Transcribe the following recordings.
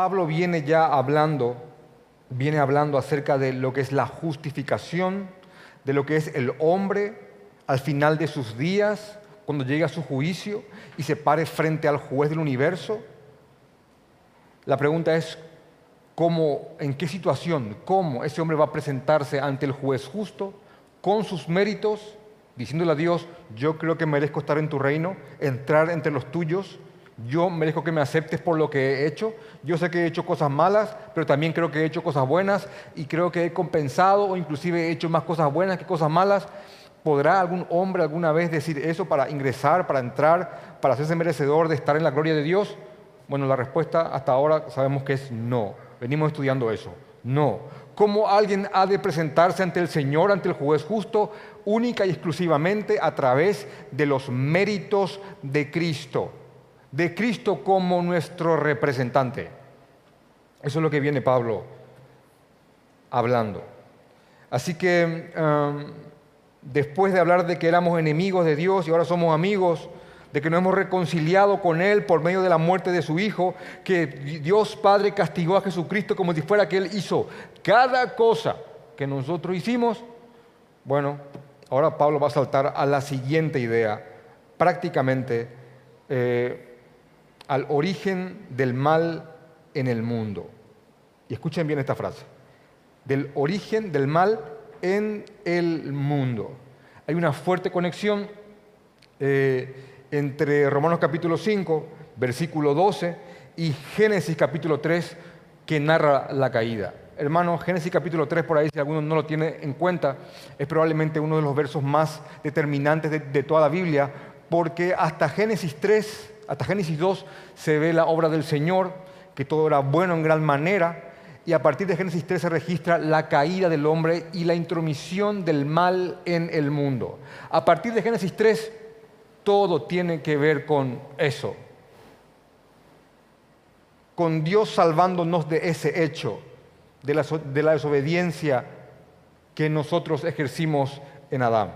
Pablo viene ya hablando, viene hablando acerca de lo que es la justificación, de lo que es el hombre al final de sus días, cuando llegue a su juicio y se pare frente al juez del universo. La pregunta es, ¿cómo, en qué situación, cómo ese hombre va a presentarse ante el juez justo, con sus méritos, diciéndole a Dios, yo creo que merezco estar en tu reino, entrar entre los tuyos, yo merezco que me aceptes por lo que he hecho. Yo sé que he hecho cosas malas, pero también creo que he hecho cosas buenas y creo que he compensado o inclusive he hecho más cosas buenas que cosas malas. ¿Podrá algún hombre alguna vez decir eso para ingresar, para entrar, para hacerse merecedor de estar en la gloria de Dios? Bueno, la respuesta hasta ahora sabemos que es no. Venimos estudiando eso. No. ¿Cómo alguien ha de presentarse ante el Señor, ante el juez justo, única y exclusivamente a través de los méritos de Cristo? De Cristo como nuestro representante. Eso es lo que viene Pablo hablando. Así que... Um, después de hablar de que éramos enemigos de Dios y ahora somos amigos, de que nos hemos reconciliado con Él por medio de la muerte de su Hijo, que Dios Padre castigó a Jesucristo como si fuera que Él hizo cada cosa que nosotros hicimos, bueno, ahora Pablo va a saltar a la siguiente idea, prácticamente eh, al origen del mal en el mundo. Y escuchen bien esta frase, del origen del mal en el mundo. Hay una fuerte conexión eh, entre Romanos capítulo 5, versículo 12, y Génesis capítulo 3, que narra la caída. Hermanos, Génesis capítulo 3, por ahí, si alguno no lo tiene en cuenta, es probablemente uno de los versos más determinantes de, de toda la Biblia, porque hasta Génesis 3, hasta Génesis 2, se ve la obra del Señor, que todo era bueno en gran manera, y a partir de Génesis 3 se registra la caída del hombre y la intromisión del mal en el mundo. A partir de Génesis 3 todo tiene que ver con eso, con Dios salvándonos de ese hecho, de la, desobediencia que nosotros ejercimos en Adán.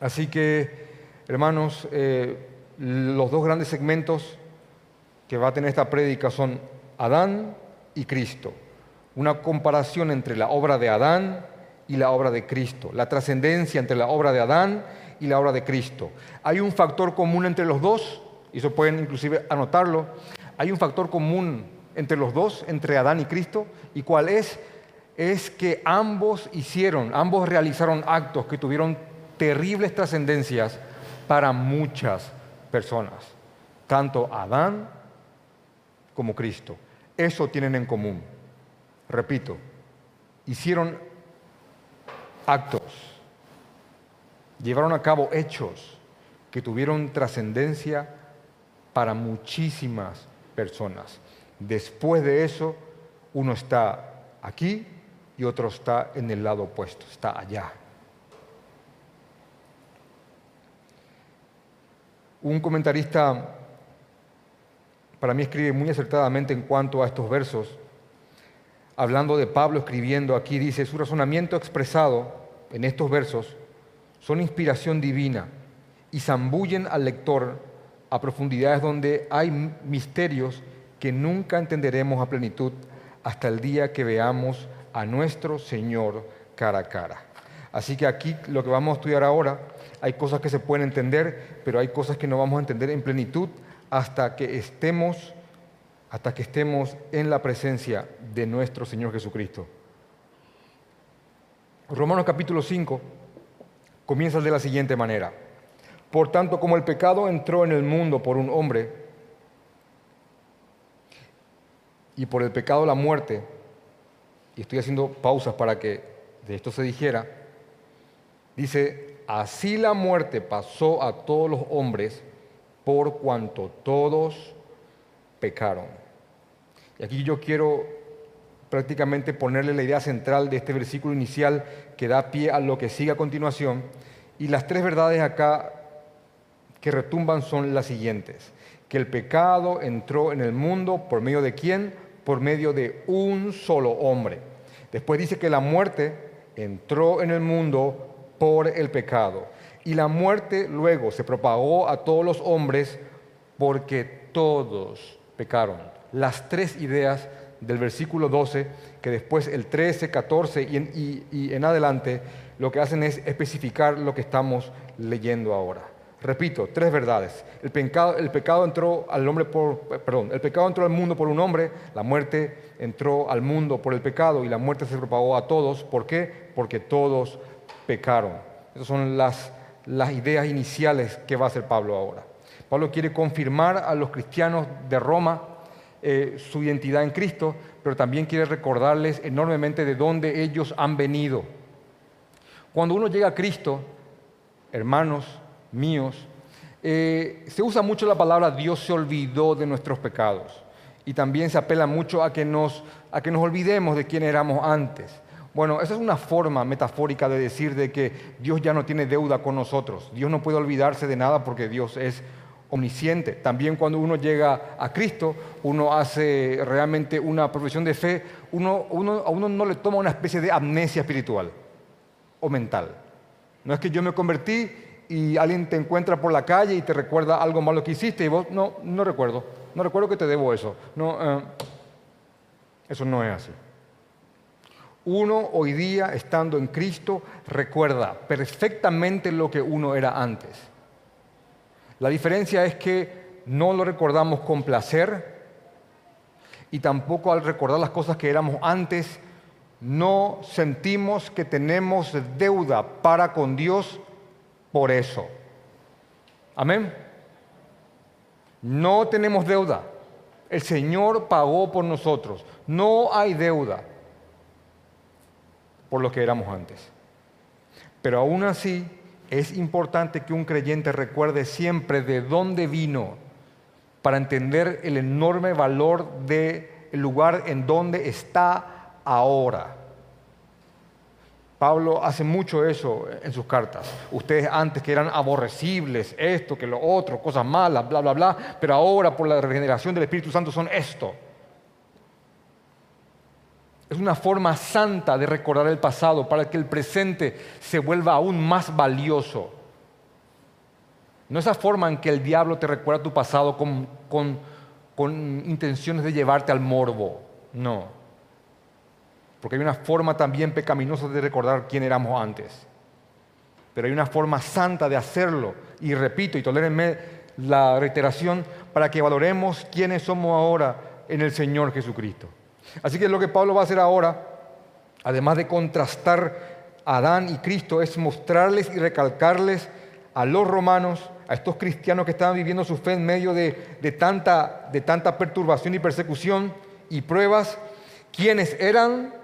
Así que, hermanos, eh, los dos grandes segmentos que va a tener esta prédica son Adán y Cristo. Una comparación entre la obra de Adán y la obra de Cristo. La trascendencia entre la obra de Adán y la obra de Cristo. Hay un factor común entre los dos, y eso pueden inclusive anotarlo. Hay un factor común entre los dos, entre Adán y Cristo, y cuál es? Es que ambos hicieron, ambos realizaron actos que tuvieron terribles trascendencias para muchas personas, tanto Adán como Cristo. Eso tienen en común. Repito, hicieron actos, llevaron a cabo hechos que tuvieron trascendencia para muchísimas personas. Después de eso, uno está aquí y otro está en el lado opuesto, está allá. Un comentarista para mí escribe muy acertadamente en cuanto a estos versos. Hablando de Pablo escribiendo aquí, dice, su razonamiento expresado en estos versos son inspiración divina y zambullen al lector a profundidades donde hay misterios que nunca entenderemos a plenitud hasta el día que veamos a nuestro Señor cara a cara. Así que aquí lo que vamos a estudiar ahora, hay cosas que se pueden entender, pero hay cosas que no vamos a entender en plenitud hasta que estemos hasta que estemos en la presencia de nuestro Señor Jesucristo. Romanos capítulo 5 comienza de la siguiente manera. Por tanto, como el pecado entró en el mundo por un hombre y por el pecado la muerte, y estoy haciendo pausas para que de esto se dijera, dice, así la muerte pasó a todos los hombres por cuanto todos pecaron. Y aquí yo quiero prácticamente ponerle la idea central de este versículo inicial que da pie a lo que sigue a continuación. Y las tres verdades acá que retumban son las siguientes. Que el pecado entró en el mundo por medio de quién? Por medio de un solo hombre. Después dice que la muerte entró en el mundo por el pecado. Y la muerte luego se propagó a todos los hombres porque todos pecaron. las tres ideas del versículo 12, que después el 13, 14 y en, adelante lo que hacen es especificar lo que estamos leyendo ahora. Repito, tres verdades. El pecado, el pecado, entró al hombre por, perdón, el pecado entró al mundo por un hombre, la muerte entró al mundo por el pecado y la muerte se propagó a todos. ¿Por qué? Porque todos pecaron. Esas son las, ideas iniciales que va a hacer Pablo ahora. Pablo quiere confirmar a los cristianos de Roma eh, su identidad en Cristo, pero también quiere recordarles enormemente de dónde ellos han venido. Cuando uno llega a Cristo, hermanos míos, eh, se usa mucho la palabra Dios se olvidó de nuestros pecados y también se apela mucho a que nos, a que nos olvidemos de quién éramos antes. Bueno, esa es una forma metafórica de decir de que Dios ya no tiene deuda con nosotros. Dios no puede olvidarse de nada porque Dios es omnisciente. También cuando uno llega a Cristo, uno hace realmente una profesión de fe, uno, uno, a uno no le toma una especie de amnesia espiritual o mental. No es que yo me convertí y alguien te encuentra por la calle y te recuerda algo malo que hiciste y vos, no, no recuerdo, no recuerdo que te debo eso. No, eh, eso no es así. Uno hoy día, estando en Cristo, recuerda perfectamente lo que uno era antes. La diferencia es que no lo recordamos con placer y tampoco al recordar las cosas que éramos antes, no sentimos que tenemos deuda para con Dios por eso. Amén. No tenemos deuda. El Señor pagó por nosotros. No hay deuda por lo que éramos antes. Pero aún así es importante que un creyente recuerde siempre de dónde vino para entender el enorme valor del lugar en donde está ahora. Pablo hace mucho eso en sus cartas. Ustedes antes que eran aborrecibles, esto, que lo otro, cosas malas, bla, bla, bla, pero ahora por la regeneración del Espíritu Santo son esto. Es una forma santa de recordar el pasado para que el presente se vuelva aún más valioso. No esa forma en que el diablo te recuerda tu pasado con, con, con intenciones de llevarte al morbo. No porque hay una forma también pecaminosa de recordar quién éramos antes. Pero hay una forma santa de hacerlo. Y repito, y tolérenme la reiteración, para que valoremos quiénes somos ahora en el Señor Jesucristo. Así que lo que Pablo va a hacer ahora, además de contrastar a Adán y Cristo, es mostrarles y recalcarles a los romanos, a estos cristianos que estaban viviendo su fe en medio de, tanta, de tanta perturbación y persecución y pruebas, quiénes eran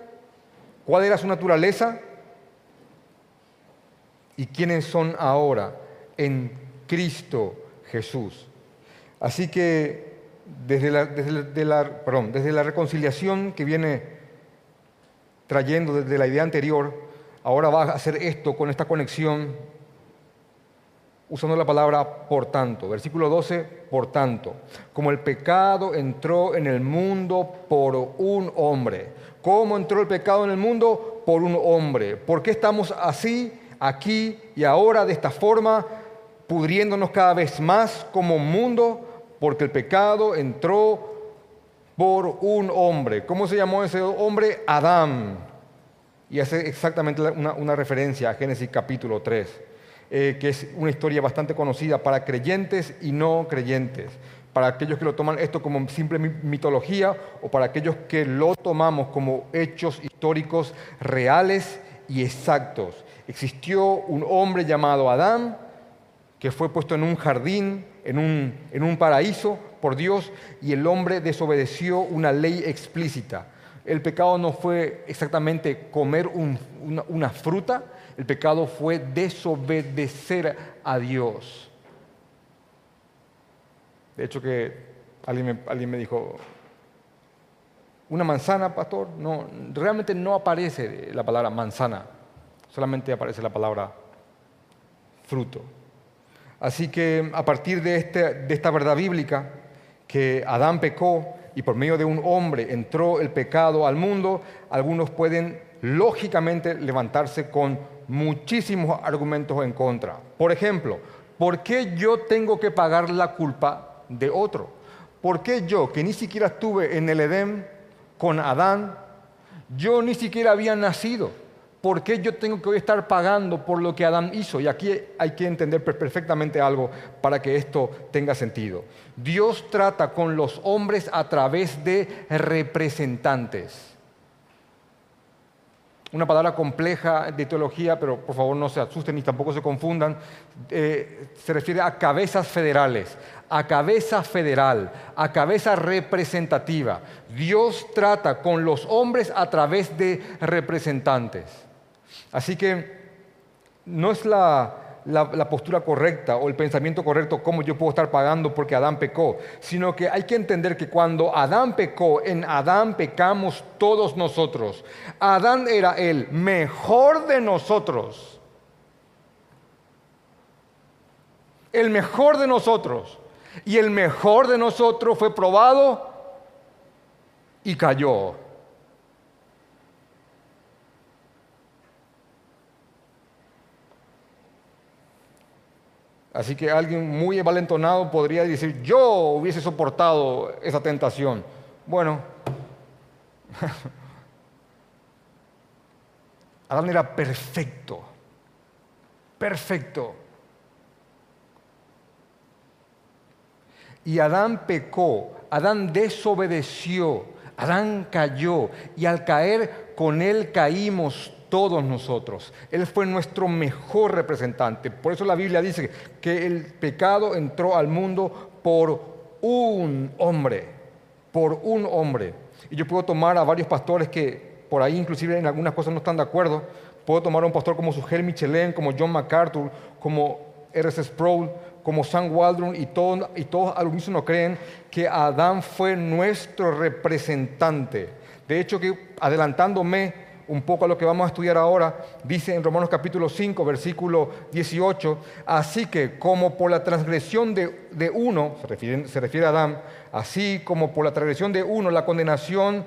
¿Cuál era su naturaleza? ¿Y quiénes son ahora en Cristo Jesús? Así que desde la, desde la, perdón, desde la reconciliación que viene trayendo desde la idea anterior, ahora va a hacer esto con esta conexión usando la palabra por tanto. Versículo 12, por tanto, como el pecado entró en el mundo por un hombre. ¿Cómo entró el pecado en el mundo? Por un hombre. ¿Por qué estamos así, aquí y ahora, de esta forma, pudriéndonos cada vez más como mundo? Porque el pecado entró por un hombre. ¿Cómo se llamó ese hombre? Adán. Y hace exactamente una, referencia a Génesis capítulo 3. Eh, que es una historia bastante conocida para creyentes y no creyentes, para aquellos que lo toman esto como simple mitología o para aquellos que lo tomamos como hechos históricos reales y exactos. Existió un hombre llamado Adán que fue puesto en un jardín, en un, en un paraíso por Dios, y el hombre desobedeció una ley explícita. El pecado no fue exactamente comer una fruta, el pecado fue desobedecer a Dios. De hecho que alguien me, dijo, una manzana, pastor, no, realmente no aparece la palabra manzana, solamente aparece la palabra fruto. Así que a partir de, este, de esta verdad bíblica, que Adán pecó y por medio de un hombre entró el pecado al mundo, algunos pueden lógicamente levantarse con muchísimos argumentos en contra. Por ejemplo, ¿por qué yo tengo que pagar la culpa de otro? ¿por qué yo, que ni siquiera estuve en el Edén con Adán, yo ni siquiera había nacido? ¿Por qué yo tengo que estar pagando por lo que Adán hizo? Y aquí hay que entender perfectamente algo para que esto tenga sentido. Dios trata con los hombres a través de representantes una palabra compleja de teología, pero por favor no se asusten ni tampoco se confundan, eh, se refiere a cabezas federales, a cabeza federal, a cabeza representativa. Dios trata con los hombres a través de representantes. Así que no es la, la, postura correcta o el pensamiento correcto, cómo yo puedo estar pagando porque Adán pecó, sino que hay que entender que cuando Adán pecó, en Adán pecamos todos nosotros. Adán era el mejor de nosotros. El mejor de nosotros. Y el mejor de nosotros fue probado y cayó. Así que alguien muy valentonado podría decir, yo hubiese soportado esa tentación. Bueno, Adán era perfecto, perfecto. Y Adán pecó, Adán desobedeció, Adán cayó y al caer con él caímos todos nosotros. Él fue nuestro mejor representante. Por eso la Biblia dice que el pecado entró al mundo por un hombre, por un hombre. Y yo puedo tomar a varios pastores que por ahí inclusive en algunas cosas no están de acuerdo. Puedo tomar a un pastor como Sugel Michelin, como John MacArthur, como R.S. Sproul, como Sam Waldron y, todo, y todos al unísono creen que Adán fue nuestro representante. De hecho, que adelantándome, un poco a lo que vamos a estudiar ahora, dice en Romanos capítulo 5, versículo 18, así que como por la transgresión de, uno, se refiere, se refiere a Adán, así como por la transgresión de uno la condenación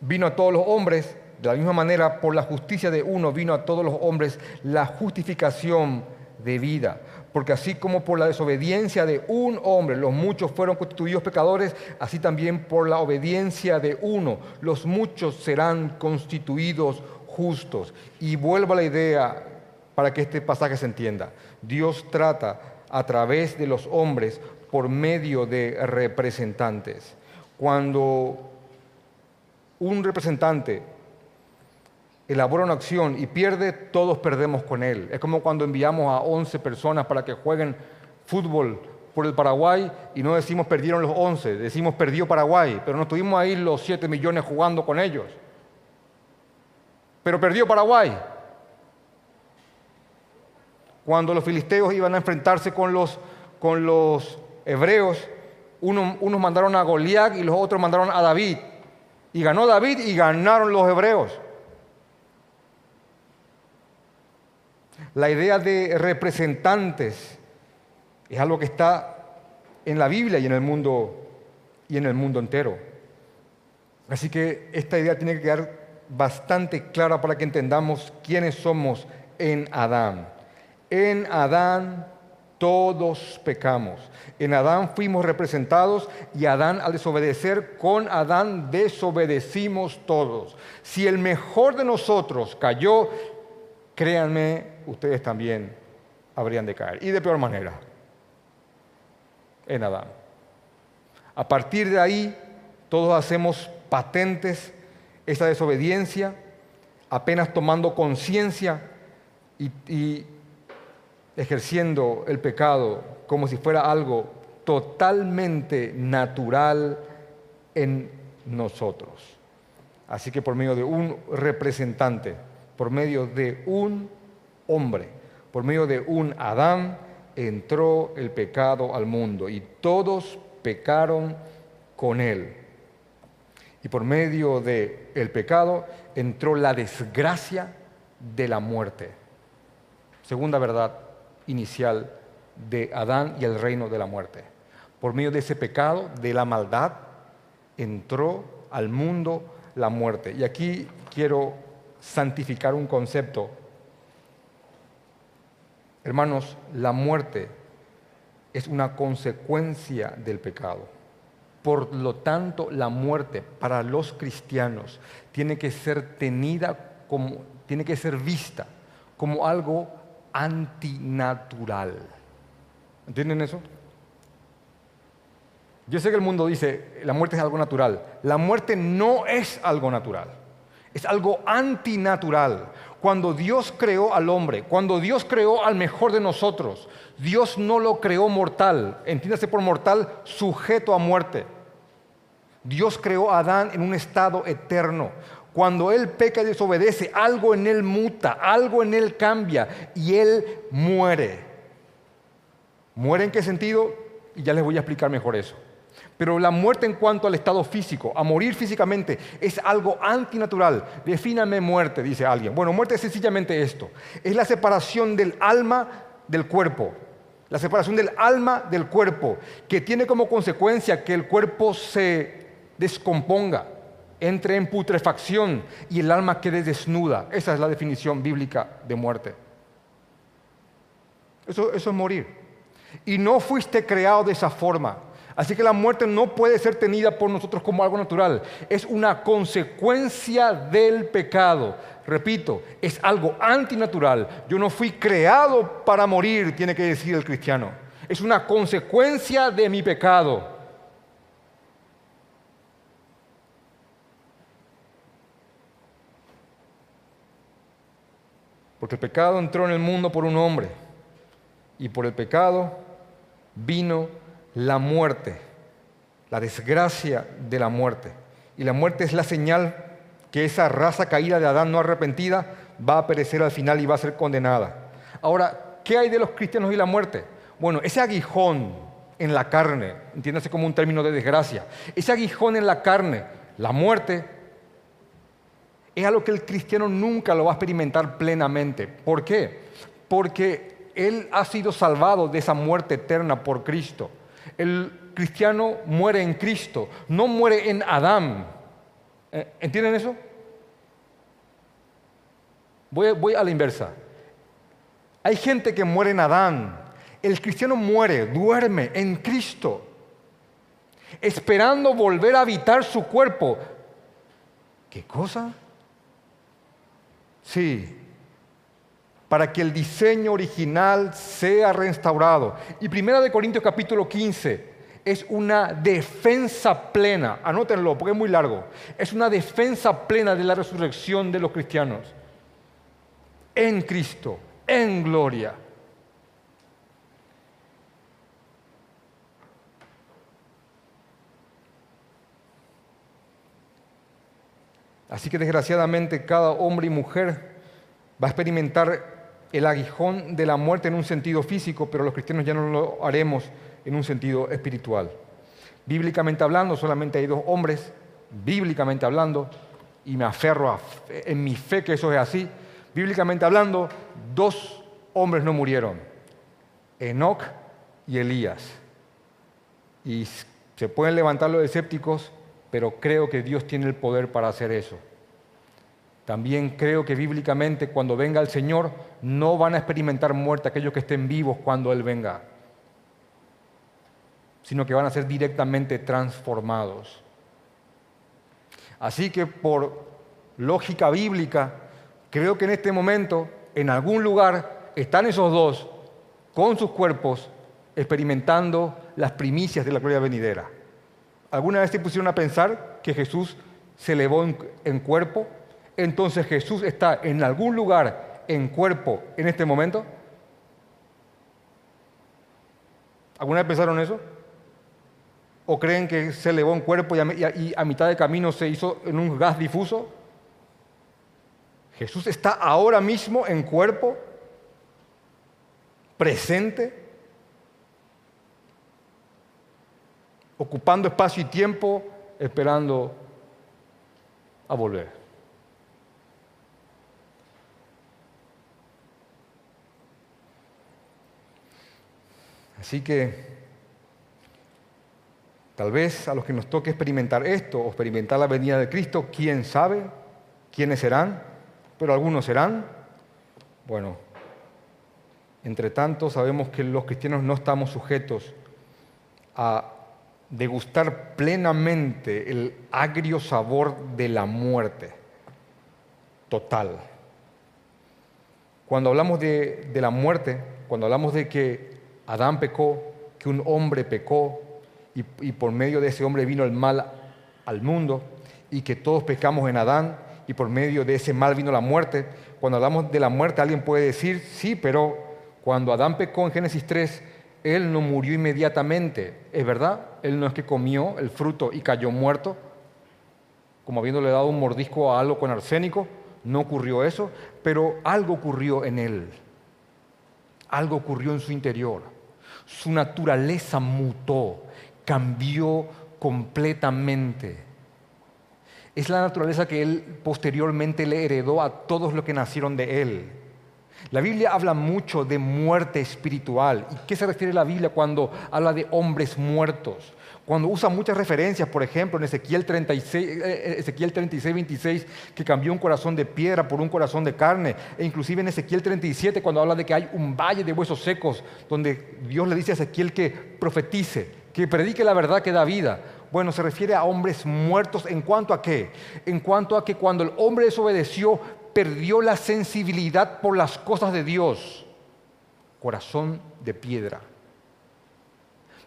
vino a todos los hombres, de la misma manera por la justicia de uno vino a todos los hombres la justificación de vida porque así como por la desobediencia de un hombre los muchos fueron constituidos pecadores, así también por la obediencia de uno los muchos serán constituidos justos. Y vuelvo a la idea para que este pasaje se entienda. Dios trata a través de los hombres por medio de representantes. Cuando un representante elabora una acción y pierde, todos perdemos con él. Es como cuando enviamos a 11 personas para que jueguen fútbol por el Paraguay y no decimos perdieron los 11, decimos perdió Paraguay, pero no estuvimos ahí los 7 millones jugando con ellos. Pero perdió Paraguay. Cuando los filisteos iban a enfrentarse con los, con los hebreos, unos mandaron a Goliat y los otros mandaron a David. Y ganó David y ganaron los hebreos. La idea de representantes es algo que está en la Biblia y en el mundo y en el mundo entero. Así que esta idea tiene que quedar bastante clara para que entendamos quiénes somos en Adán. En Adán todos pecamos. En Adán fuimos representados y Adán al desobedecer, con Adán desobedecimos todos. Si el mejor de nosotros cayó, créanme, ustedes también habrían de caer. Y de peor manera, en Adán. A partir de ahí, todos hacemos patentes esa desobediencia, apenas tomando conciencia y, y ejerciendo el pecado como si fuera algo totalmente natural en nosotros. Así que por medio de un representante, por medio de un hombre. Por medio de un Adán entró el pecado al mundo y todos pecaron con él. Y por medio del el pecado entró la desgracia de la muerte. Segunda verdad inicial de Adán y el reino de la muerte. Por medio de ese pecado, de la maldad, entró al mundo la muerte. Y aquí quiero santificar un concepto Hermanos, la muerte es una consecuencia del pecado. Por lo tanto, la muerte para los cristianos tiene que ser tenida como, tiene que ser vista como algo antinatural. ¿Entienden eso? Yo sé que el mundo dice, la muerte es algo natural. La muerte no es algo natural. Es algo antinatural. Cuando Dios creó al hombre, cuando Dios creó al mejor de nosotros, Dios no lo creó mortal, entiéndase por mortal, sujeto a muerte. Dios creó a Adán en un estado eterno. Cuando él peca y desobedece, algo en él muta, algo en él cambia y él muere. ¿Muere en qué sentido? Y ya les voy a explicar mejor eso. Pero la muerte en cuanto al estado físico, a morir físicamente, es algo antinatural. Defíname muerte, dice alguien. Bueno, muerte es sencillamente esto. Es la separación del alma del cuerpo. La separación del alma del cuerpo, que tiene como consecuencia que el cuerpo se descomponga, entre en putrefacción y el alma quede desnuda. Esa es la definición bíblica de muerte. Eso, eso es morir. Y no fuiste creado de esa forma. Así que la muerte no puede ser tenida por nosotros como algo natural. Es una consecuencia del pecado. Repito, es algo antinatural. Yo no fui creado para morir, tiene que decir el cristiano. Es una consecuencia de mi pecado. Porque el pecado entró en el mundo por un hombre y por el pecado vino la muerte, la desgracia de la muerte. Y la muerte es la señal que esa raza caída de Adán no arrepentida va a perecer al final y va a ser condenada. Ahora, ¿qué hay de los cristianos y la muerte? Bueno, ese aguijón en la carne, entiéndase como un término de desgracia, ese aguijón en la carne, la muerte, es algo que el cristiano nunca lo va a experimentar plenamente. ¿Por qué? Porque él ha sido salvado de esa muerte eterna por Cristo. El cristiano muere en Cristo, no muere en Adán. Eh, ¿Entienden eso? Voy, voy a la inversa. Hay gente que muere en Adán. El cristiano muere, duerme en Cristo, esperando volver a habitar su cuerpo. ¿Qué cosa? Sí, para que el diseño original sea restaurado. Y Primera de Corintios capítulo 15 es una defensa plena, anótenlo porque es muy largo, es una defensa plena de la resurrección de los cristianos en Cristo, en gloria. Así que desgraciadamente cada hombre y mujer va a experimentar el aguijón de la muerte en un sentido físico, pero los cristianos ya no lo haremos en un sentido espiritual. Bíblicamente hablando, solamente hay dos hombres, bíblicamente hablando, y me aferro en mi fe que eso es así, bíblicamente hablando, dos hombres no murieron, Enoch y Elías. Y se pueden levantar los escépticos, pero creo que Dios tiene el poder para hacer eso. También creo que bíblicamente cuando venga el Señor no van a experimentar muerte aquellos que estén vivos cuando Él venga, sino que van a ser directamente transformados. Así que por lógica bíblica, creo que en este momento, en algún lugar, están esos dos con sus cuerpos experimentando las primicias de la gloria venidera. ¿Alguna vez se pusieron a pensar que Jesús se elevó en, cuerpo? Entonces Jesús está en algún lugar en cuerpo en este momento? ¿Alguna vez pensaron eso? ¿O creen que se elevó en cuerpo y a, mitad de camino se hizo en un gas difuso? Jesús está ahora mismo en cuerpo, presente, ocupando espacio y tiempo, esperando a volver. Así que tal vez a los que nos toque experimentar esto o experimentar la venida de Cristo, quién sabe quiénes serán, pero algunos serán. Bueno, Entre tanto, sabemos que los cristianos no estamos sujetos a degustar plenamente el agrio sabor de la muerte total. Cuando hablamos de, la muerte, cuando hablamos de que Adán pecó, que un hombre pecó y, por medio de ese hombre vino el mal al mundo y que todos pecamos en Adán y por medio de ese mal vino la muerte, cuando hablamos de la muerte alguien puede decir, sí, pero cuando Adán pecó en Génesis 3, él no murió inmediatamente, ¿es verdad? Él no es que comió el fruto y cayó muerto, como habiéndole dado un mordisco a algo con arsénico, no ocurrió eso, pero algo ocurrió en él, algo ocurrió en su interior, su naturaleza mutó, cambió completamente. Es la naturaleza que él posteriormente le heredó a todos los que nacieron de él. La Biblia habla mucho de muerte espiritual. ¿Y qué se refiere la Biblia cuando habla de hombres muertos? Cuando usa muchas referencias, por ejemplo, en Ezequiel 36, eh, eh, Ezequiel 36, 26, que cambió un corazón de piedra por un corazón de carne, e inclusive en Ezequiel 37, cuando habla de que hay un valle de huesos secos, donde Dios le dice a Ezequiel que profetice, que predique la verdad que da vida. Bueno, se refiere a hombres muertos en cuanto a qué? En cuanto a que cuando el hombre desobedeció, perdió la sensibilidad por las cosas de Dios. Corazón de piedra.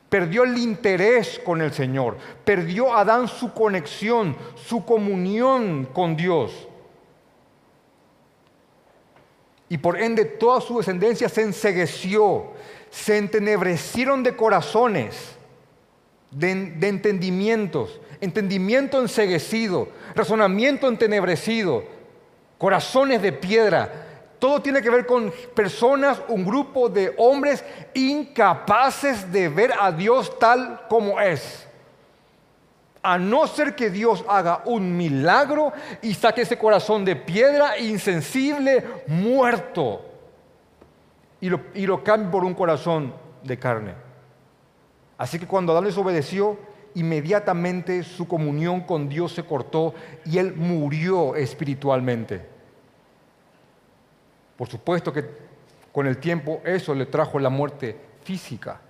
Perdió el interés con el Señor. Perdió Adán su conexión, su comunión con Dios. Y por ende toda su descendencia se ensegueció, se entenebrecieron de corazones, de, entendimientos, entendimiento enseguecido, razonamiento entenebrecido, corazones de piedra. Todo tiene que ver con personas, un grupo de hombres incapaces de ver a Dios tal como es. A no ser que Dios haga un milagro y saque ese corazón de piedra insensible, muerto, y lo, y lo cambie por un corazón de carne. Así que cuando Adán desobedeció, inmediatamente su comunión con Dios se cortó y él murió espiritualmente. Por supuesto que con el tiempo eso le trajo la muerte física.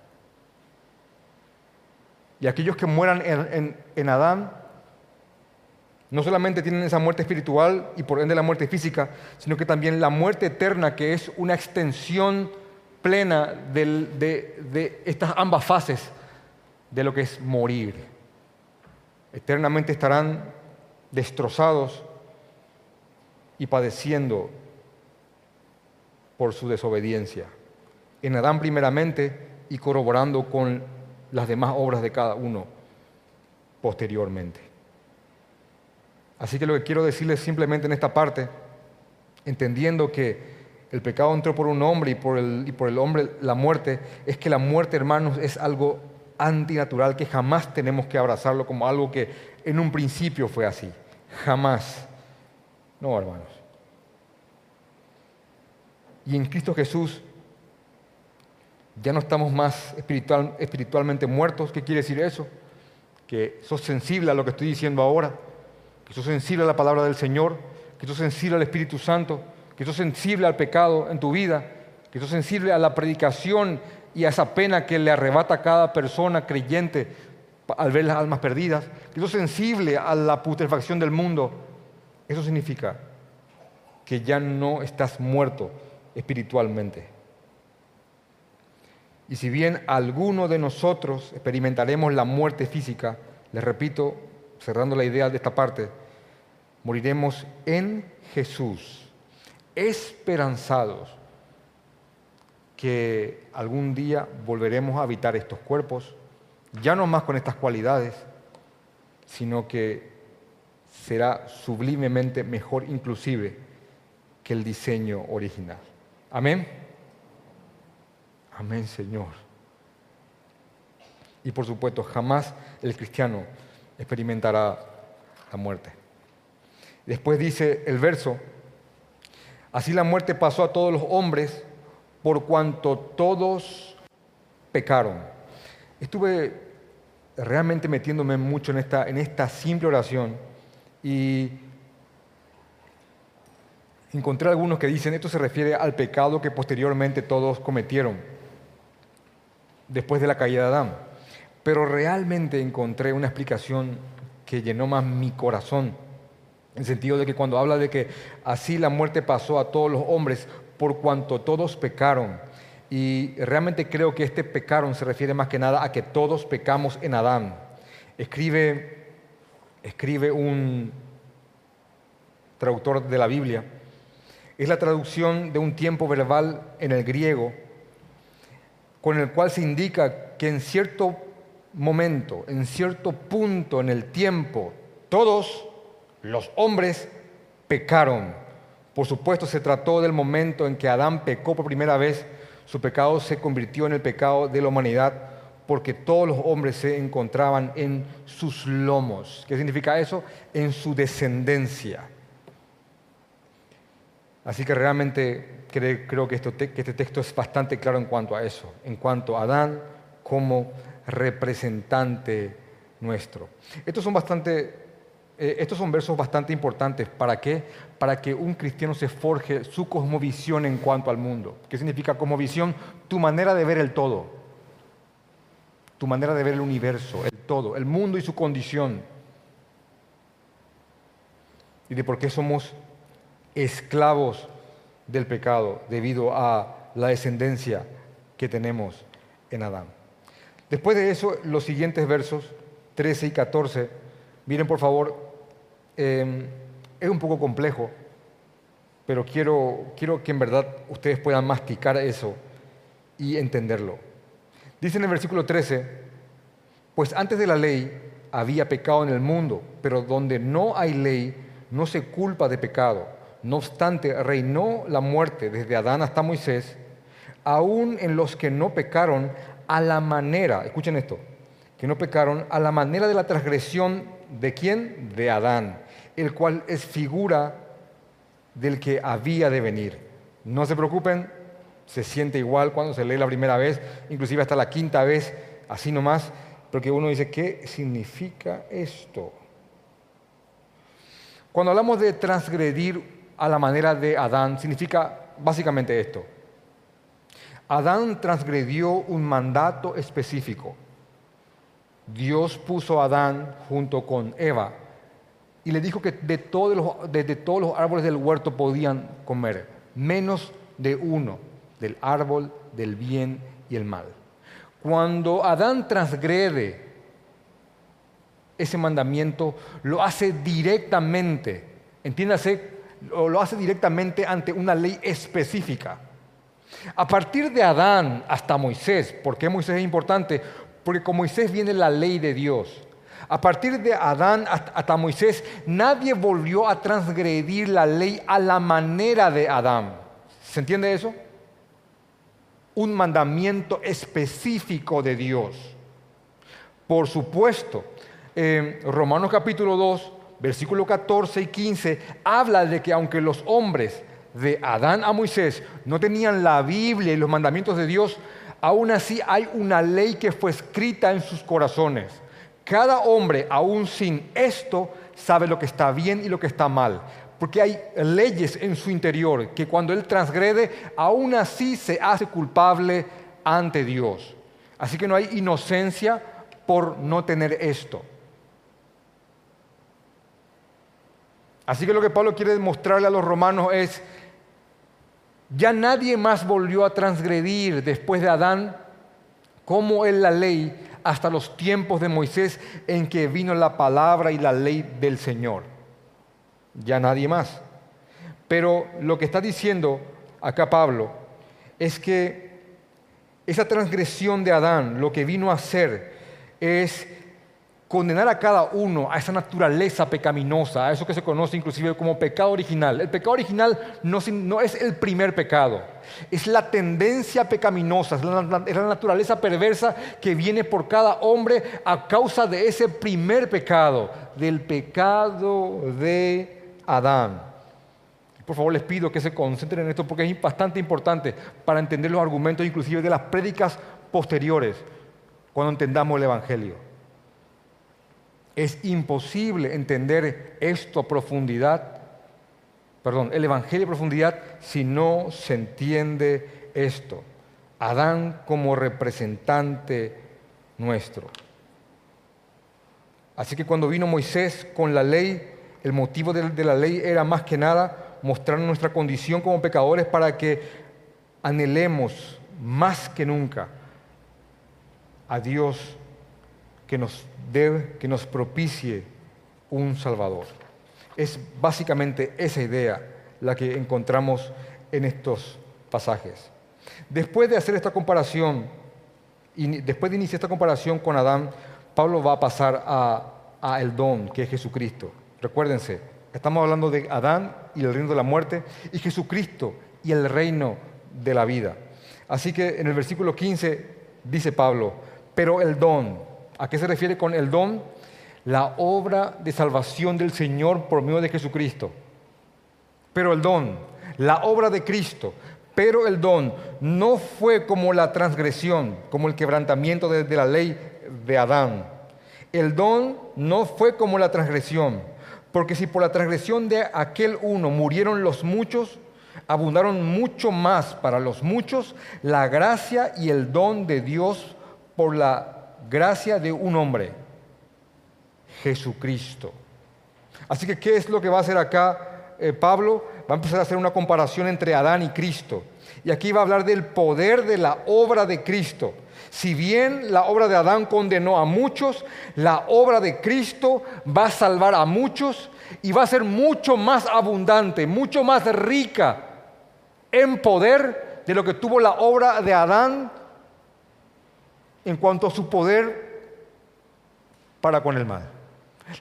Y aquellos que mueran en, Adán no solamente tienen esa muerte espiritual y por ende la muerte física, sino que también la muerte eterna, que es una extensión plena de, de estas ambas fases de lo que es morir. Eternamente estarán destrozados y padeciendo por su desobediencia. En Adán primeramente y corroborando con las demás obras de cada uno posteriormente. Así que lo que quiero decirles simplemente en esta parte, entendiendo que el pecado entró por un hombre y por el, hombre la muerte, es que la muerte, hermanos, es algo antinatural que jamás tenemos que abrazarlo como algo que en un principio fue así. Jamás. No, hermanos. Y en Cristo Jesús ya no estamos más espiritual, espiritualmente muertos. ¿Qué quiere decir eso? Que sos sensible a lo que estoy diciendo ahora, que sos sensible a la palabra del Señor, que sos sensible al Espíritu Santo, que sos sensible al pecado en tu vida, que sos sensible a la predicación y a esa pena que le arrebata a cada persona creyente al ver las almas perdidas, que sos sensible a la putrefacción del mundo. Eso significa que ya no estás muerto, espiritualmente. Y si bien alguno de nosotros experimentaremos la muerte física, les repito, cerrando la idea de esta parte, moriremos en Jesús, esperanzados que algún día volveremos a habitar estos cuerpos, ya no más con estas cualidades, sino que será sublimemente mejor inclusive que el diseño original. Amén. Amén, Señor. Y por supuesto, jamás el cristiano experimentará la muerte. Después dice el verso, así la muerte pasó a todos los hombres por cuanto todos pecaron. Estuve realmente metiéndome mucho en esta, en esta simple oración y encontré algunos que dicen esto se refiere al pecado que posteriormente todos cometieron después de la caída de Adán. Pero realmente encontré una explicación que llenó más mi corazón, en el sentido de que cuando habla de que así la muerte pasó a todos los hombres por cuanto todos pecaron, y realmente creo que este pecaron se refiere más que nada a que todos pecamos en Adán. Escribe, escribe un traductor de la Biblia, es la traducción de un tiempo verbal en el griego, con el cual se indica que en cierto momento, en cierto punto en el tiempo, todos los hombres pecaron. Por supuesto, se trató del momento en que Adán pecó por primera vez. Su pecado se convirtió en el pecado de la humanidad porque todos los hombres se encontraban en sus lomos. ¿Qué significa eso? En su descendencia. Así que realmente creo que, este texto es bastante claro en cuanto a eso, en cuanto a Adán como representante nuestro. Estos son, bastante, eh, estos son versos bastante importantes. ¿Para qué? Para que un cristiano se forje su cosmovisión en cuanto al mundo. ¿Qué significa cosmovisión? Tu manera de ver el todo. Tu manera de ver el universo, el todo, el mundo y su condición. Y de por qué somos esclavos del pecado debido a la descendencia que tenemos en Adán. Después de eso, los siguientes versos, 13 y 14, miren por favor, em, es un poco complejo, pero quiero, quiero que en verdad ustedes puedan masticar eso y entenderlo. Dice en el versículo 13, pues antes de la ley había pecado en el mundo, pero donde no hay ley no se culpa de pecado. No obstante, reinó la muerte desde Adán hasta Moisés, aún en los que no pecaron a la manera, escuchen esto, que no pecaron a la manera de la transgresión de quién? De Adán, el cual es figura del que había de venir. No se preocupen, se siente igual cuando se lee la primera vez, inclusive hasta la quinta vez, así nomás, porque uno dice, ¿qué significa esto? Cuando hablamos de transgredir a la manera de Adán significa básicamente esto. Adán transgredió un mandato específico. Dios puso a Adán junto con Eva y le dijo que de todos los, todos los árboles del huerto podían comer, menos de uno, del árbol del bien y el mal. Cuando Adán transgrede ese mandamiento, lo hace directamente, entiéndase o lo hace directamente ante una ley específica. A partir de Adán hasta Moisés, ¿por qué Moisés es importante? Porque con Moisés viene la ley de Dios. A partir de Adán hasta Moisés, nadie volvió a transgredir la ley a la manera de Adán. ¿Se entiende eso? Un mandamiento específico de Dios. Por supuesto, en Romanos capítulo 2, versículo 14 y 15, habla de que aunque los hombres de Adán a Moisés no tenían la Biblia y los mandamientos de Dios, aún así hay una ley que fue escrita en sus corazones. Cada hombre, aún sin esto, sabe lo que está bien y lo que está mal. Porque hay leyes en su interior que cuando él transgrede, aún así se hace culpable ante Dios. Así que no hay inocencia por no tener esto. Así que lo que Pablo quiere demostrarle a los romanos es, ya nadie más volvió a transgredir después de Adán como en la ley hasta los tiempos de Moisés en que vino la palabra y la ley del Señor. Ya nadie más. Pero lo que está diciendo acá Pablo es que esa transgresión de Adán lo que vino a hacer es condenar a cada uno a esa naturaleza pecaminosa, a eso que se conoce inclusive como pecado original. El pecado original no, es el primer pecado, es la tendencia pecaminosa, es la, es la naturaleza perversa que viene por cada hombre a causa de ese primer pecado, del pecado de Adán. Por favor, les pido que se concentren en esto porque es bastante importante para entender los argumentos inclusive de las prédicas posteriores cuando entendamos el Evangelio. Es imposible entender esto a profundidad perdón, el Evangelio de profundidad si no se entiende esto. Adán como representante nuestro. Así que cuando vino Moisés con la ley, el motivo de, la ley era más que nada mostrar nuestra condición como pecadores para que anhelemos más que nunca a Dios que nos debe, que nos propicie un Salvador. Es básicamente esa idea la que encontramos en estos pasajes. Después de hacer esta comparación, y después de iniciar esta comparación con Adán, Pablo va a pasar a, a el don, que es Jesucristo. Recuérdense, estamos hablando de Adán y el reino de la muerte, y Jesucristo y el reino de la vida. Así que en el versículo 15 dice Pablo, pero el don, ¿a qué se refiere con el don? La obra de salvación del Señor por medio de Jesucristo. Pero el don, la obra de Cristo, pero el don no fue como la transgresión, como el quebrantamiento de, de la ley de Adán. El don no fue como la transgresión, porque si por la transgresión de aquel uno murieron los muchos, abundaron mucho más para los muchos la gracia y el don de Dios por la gracia de un hombre, Jesucristo. Así que, ¿qué es lo que va a hacer acá eh, Pablo? Va a empezar a hacer una comparación entre Adán y Cristo. Y aquí va a hablar del poder de la obra de Cristo. Si bien la obra de Adán condenó a muchos, la obra de Cristo va a salvar a muchos y va a ser mucho más abundante, mucho más rica en poder de lo que tuvo la obra de Adán en cuanto a su poder para con el mal.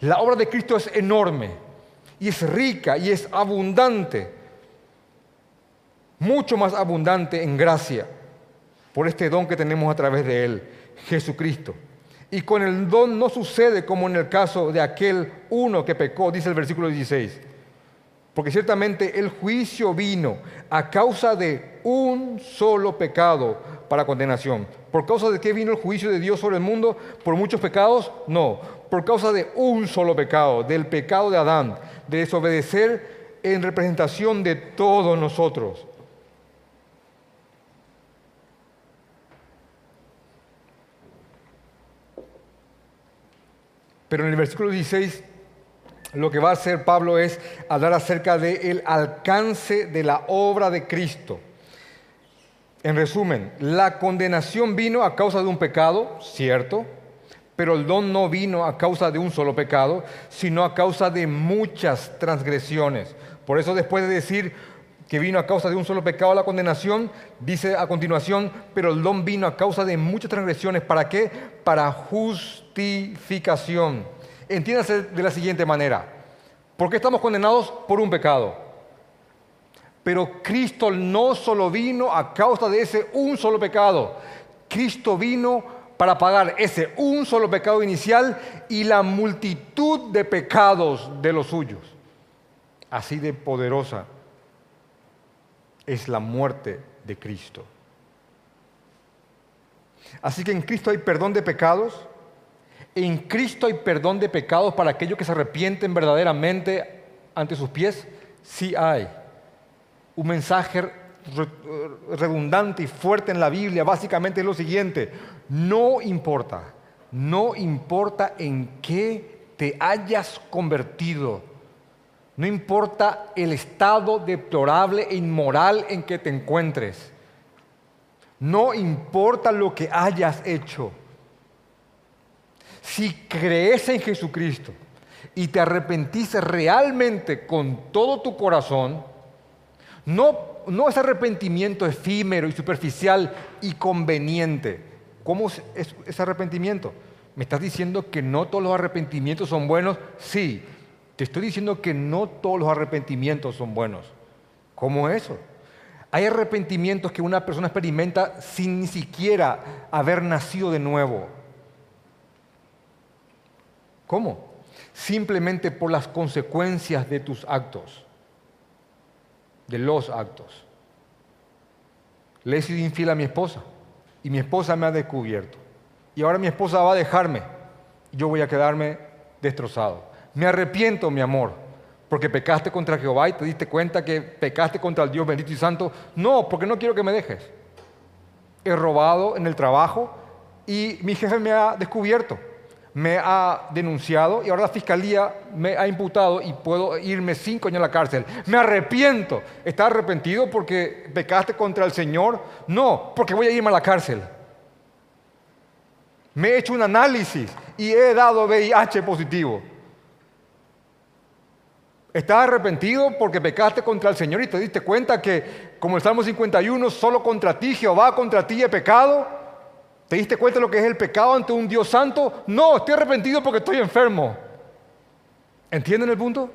La obra de Cristo es enorme y es rica y es abundante, mucho más abundante en gracia por este don que tenemos a través de Él, Jesucristo. Y con el don no sucede como en el caso de aquel uno que pecó, dice el versículo 16. Porque ciertamente el juicio vino a causa de un solo pecado para condenación. ¿Por causa de qué vino el juicio de Dios sobre el mundo? ¿Por muchos pecados? No. Por causa de un solo pecado, del pecado de Adán, de desobedecer en representación de todos nosotros. Pero en el versículo 16 lo que va a hacer Pablo es hablar acerca del alcance de la obra de Cristo. En resumen, la condenación vino a causa de un pecado, cierto, pero el don no vino a causa de un solo pecado, sino a causa de muchas transgresiones. Por eso después de decir que vino a causa de un solo pecado la condenación, dice a continuación, pero el don vino a causa de muchas transgresiones. ¿Para qué? Para justificación. Entiéndase de la siguiente manera. ¿Por qué estamos condenados? Por un pecado. Pero Cristo no solo vino a causa de ese un solo pecado. Cristo vino para pagar ese un solo pecado inicial y la multitud de pecados de los suyos. Así de poderosa es la muerte de Cristo. Así que en Cristo hay perdón de pecados. En Cristo hay perdón de pecados para aquellos que se arrepienten verdaderamente ante sus pies. Sí hay. Un mensaje redundante y fuerte en la Biblia básicamente es lo siguiente. No importa, no importa en qué te hayas convertido no importa el estado deplorable e inmoral en que te encuentres. No importa lo que hayas hecho. Si crees en Jesucristo y te arrepentiste realmente con todo tu corazón, no, no es arrepentimiento efímero y superficial y conveniente. ¿Cómo es ese arrepentimiento? ¿Me estás diciendo que no todos los arrepentimientos son buenos? Sí, te estoy diciendo que no todos los arrepentimientos son buenos. ¿Cómo eso? Hay arrepentimientos que una persona experimenta sin ni siquiera haber nacido de nuevo. ¿Cómo? Simplemente por las consecuencias de tus actos, de los actos. Le he sido infiel a mi esposa y mi esposa me ha descubierto. Y ahora mi esposa va a dejarme y yo voy a quedarme destrozado. Me arrepiento, mi amor, porque pecaste contra Jehová y te diste cuenta que pecaste contra el Dios bendito y santo. No, porque no quiero que me dejes. He robado en el trabajo y mi jefe me ha descubierto, me ha denunciado y ahora la fiscalía me ha imputado y puedo irme cinco años a la cárcel. Me arrepiento. ¿Estás arrepentido porque pecaste contra el Señor? No, porque voy a irme a la cárcel. Me he hecho un análisis y he dado VIH positivo. ¿Estás arrepentido porque pecaste contra el Señor y te diste cuenta que, como el Salmo 51, solo contra ti, Jehová, contra ti he pecado? ¿Te diste cuenta de lo que es el pecado ante un Dios santo? No, estoy arrepentido porque estoy enfermo. ¿Entienden el punto?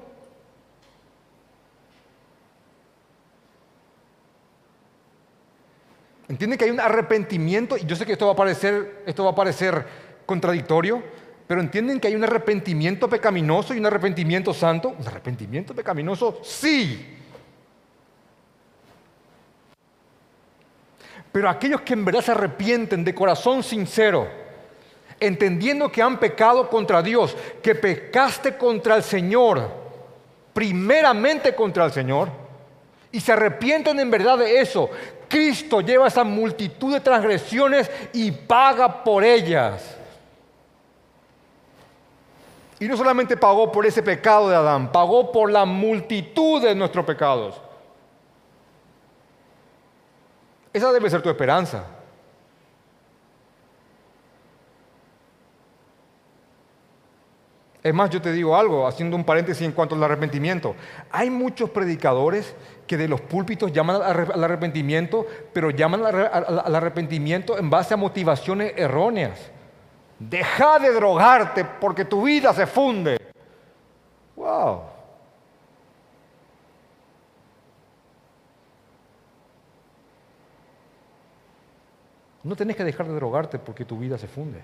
¿Entienden que hay un arrepentimiento? Y yo sé que esto va a parecer, esto va a parecer contradictorio, pero entienden que hay un arrepentimiento pecaminoso y un arrepentimiento santo. ¿Un arrepentimiento pecaminoso? Sí. Pero aquellos que en verdad se arrepienten de corazón sincero, entendiendo que han pecado contra Dios, que pecaste contra el Señor, primeramente contra el Señor, y se arrepienten en verdad de eso, Cristo lleva esa multitud de transgresiones y paga por ellas. Y no solamente pagó por ese pecado de Adán, pagó por la multitud de nuestros pecados. Esa debe ser tu esperanza. Es más, yo te digo algo, haciendo un paréntesis en cuanto al arrepentimiento. Hay muchos predicadores que de los púlpitos llaman al arrepentimiento, pero llaman al arrepentimiento en base a motivaciones erróneas. Deja de drogarte porque tu vida se funde. Wow. No tenés que dejar de drogarte porque tu vida se funde.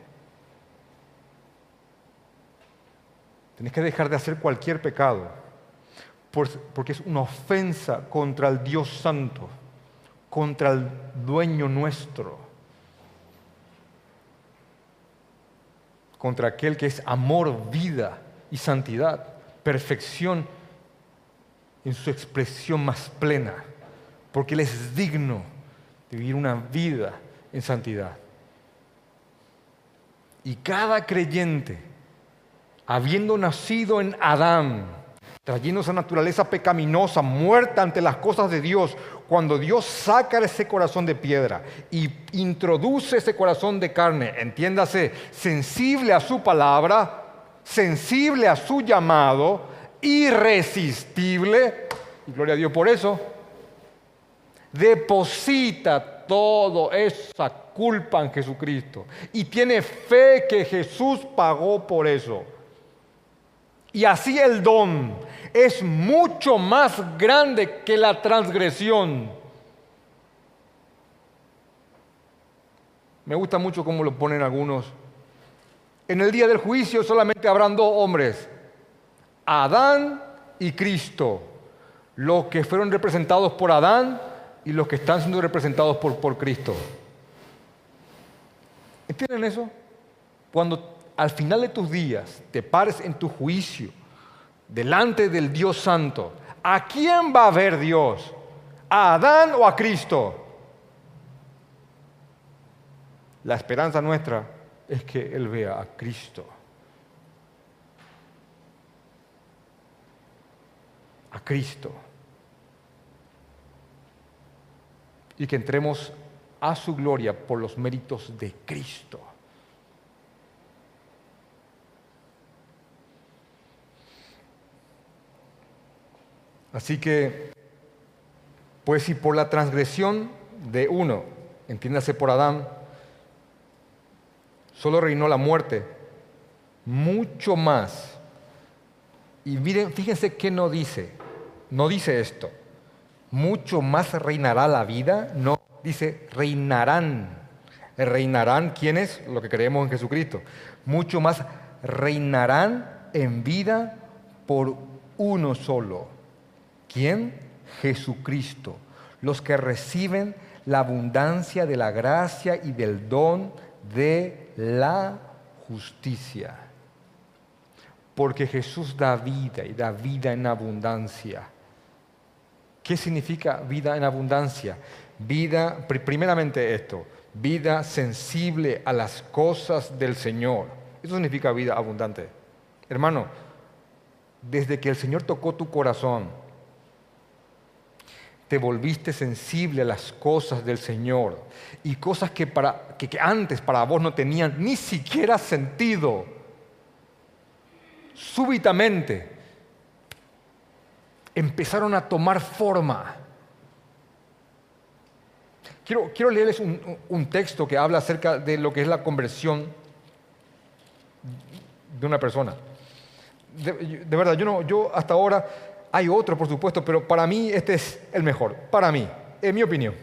Tenés que dejar de hacer cualquier pecado porque es una ofensa contra el Dios Santo, contra el dueño nuestro. contra aquel que es amor, vida y santidad, perfección en su expresión más plena, porque Él es digno de vivir una vida en santidad. Y cada creyente, habiendo nacido en Adán, trayendo esa naturaleza pecaminosa, muerta ante las cosas de Dios, cuando Dios saca ese corazón de piedra y introduce ese corazón de carne, entiéndase, sensible a su palabra, sensible a su llamado, irresistible, y gloria a Dios por eso, deposita toda esa culpa en Jesucristo y tiene fe que Jesús pagó por eso. Y así el don es mucho más grande que la transgresión. Me gusta mucho cómo lo ponen algunos. En el día del juicio solamente habrán dos hombres, Adán y Cristo, los que fueron representados por Adán y los que están siendo representados por, por Cristo. ¿Entienden eso? Cuando al final de tus días te pares en tu juicio delante del Dios Santo, ¿a quién va a ver Dios? ¿A Adán o a Cristo? La esperanza nuestra es que Él vea a Cristo. A Cristo. Y que entremos a su gloria por los méritos de Cristo. Así que, pues si por la transgresión de uno, entiéndase por Adán, solo reinó la muerte, mucho más. Y miren, fíjense qué no dice, no dice esto, mucho más reinará la vida, no, dice reinarán. ¿Reinarán quiénes? Lo que creemos en Jesucristo. Mucho más reinarán en vida por uno solo ¿Quién? Jesucristo. Los que reciben la abundancia de la gracia y del don de la justicia. porque Jesús da vida y da vida en abundancia. ¿Qué significa vida en abundancia? Vida, primeramente esto, vida sensible a las cosas del Señor. Eso significa vida abundante. Hermano, desde que el Señor tocó tu corazón, te volviste sensible a las cosas del Señor y cosas que, para, que, antes para vos no tenían ni siquiera sentido. Súbitamente empezaron a tomar forma. Quiero, leerles un, texto que habla acerca de lo que es la conversión de una persona. De, de verdad, yo, no, yo hasta ahora hay otro, por supuesto, pero para mí este es el mejor. Para mí, en mi opinión.